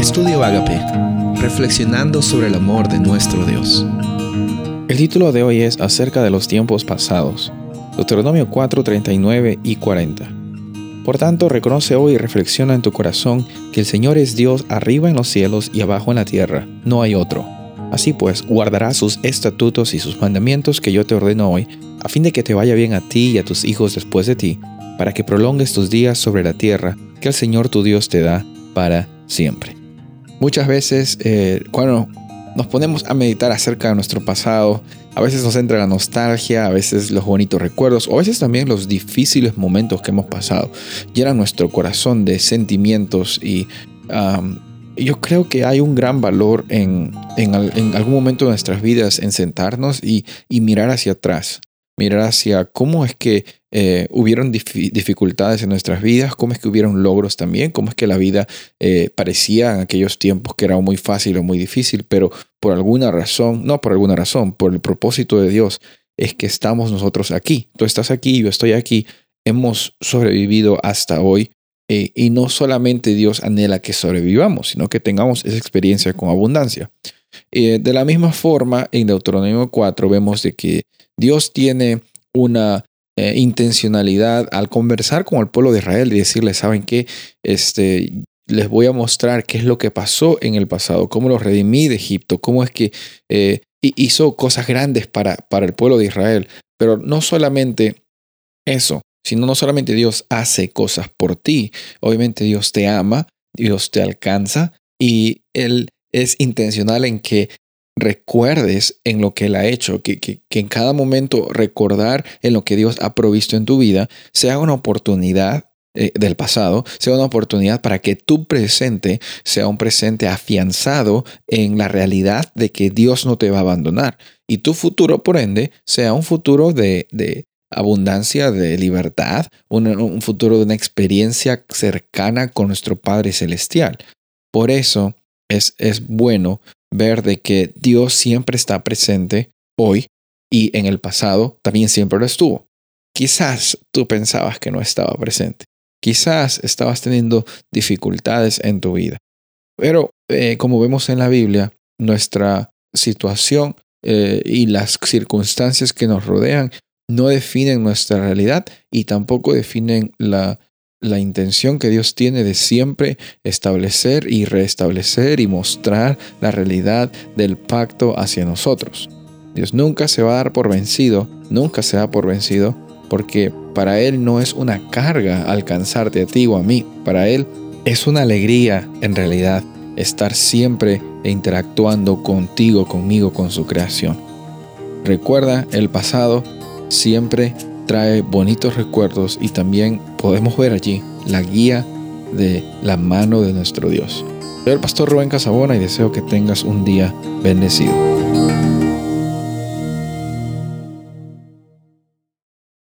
Estudio Agape, reflexionando sobre el amor de nuestro Dios. El título de hoy es Acerca de los tiempos pasados, Deuteronomio 4, 39 y 40. Por tanto, reconoce hoy y reflexiona en tu corazón que el Señor es Dios arriba en los cielos y abajo en la tierra, no hay otro. Así pues, guardarás sus estatutos y sus mandamientos que yo te ordeno hoy, a fin de que te vaya bien a ti y a tus hijos después de ti, para que prolongues tus días sobre la tierra que el Señor tu Dios te da para siempre. Muchas veces eh, cuando nos ponemos a meditar acerca de nuestro pasado, a veces nos entra la nostalgia, a veces los bonitos recuerdos, o a veces también los difíciles momentos que hemos pasado. Llenan nuestro corazón de sentimientos y yo creo que hay un gran valor en, algún momento de nuestras vidas en sentarnos y mirar hacia atrás mirar hacia cómo es que eh, hubieron dificultades en nuestras vidas, cómo es que hubieron logros también, cómo es que la vida eh, parecía en aquellos tiempos que era muy fácil o muy difícil, pero por alguna razón, no por alguna razón, por el propósito de Dios, es que estamos nosotros aquí. Tú estás aquí, yo estoy aquí, hemos sobrevivido hasta hoy. Eh, y no solamente Dios anhela que sobrevivamos, sino que tengamos esa experiencia con abundancia. De la misma forma, en Deuteronomio 4 vemos de que Dios tiene una eh, intencionalidad al conversar con el pueblo de Israel y decirles, ¿saben qué? Este, les voy a mostrar qué es lo que pasó en el pasado, cómo los redimí de Egipto, cómo es que eh, hizo cosas grandes para, para el pueblo de Israel. Pero no solamente eso, sino no solamente Dios hace cosas por ti, obviamente Dios te ama, Dios te alcanza y Él es intencional en que recuerdes en lo que Él ha hecho, que, que, en cada momento recordar en lo que Dios ha provisto en tu vida sea una oportunidad eh, del pasado, sea una oportunidad para que tu presente sea un presente afianzado en la realidad de que Dios no te va a abandonar y tu futuro, por ende, sea un futuro de, de abundancia, de libertad, un, un futuro de una experiencia cercana con nuestro Padre Celestial. Por eso es, es bueno ver de que Dios siempre está presente hoy y en el pasado también siempre lo estuvo. Quizás tú pensabas que no estaba presente. Quizás estabas teniendo dificultades en tu vida. Pero eh, como vemos en la Biblia, nuestra situación eh, y las circunstancias que nos rodean no definen nuestra realidad y tampoco definen la la intención que Dios tiene de siempre establecer y restablecer y mostrar la realidad del pacto hacia nosotros. Dios nunca se va a dar por vencido, nunca se da por vencido, porque para Él no es una carga alcanzarte a ti o a mí, para Él es una alegría en realidad estar siempre interactuando contigo, conmigo, con su creación. Recuerda, el pasado siempre trae bonitos recuerdos y también podemos ver allí la guía de la mano de nuestro Dios. Soy el pastor Rubén Casabona y deseo que tengas un día bendecido.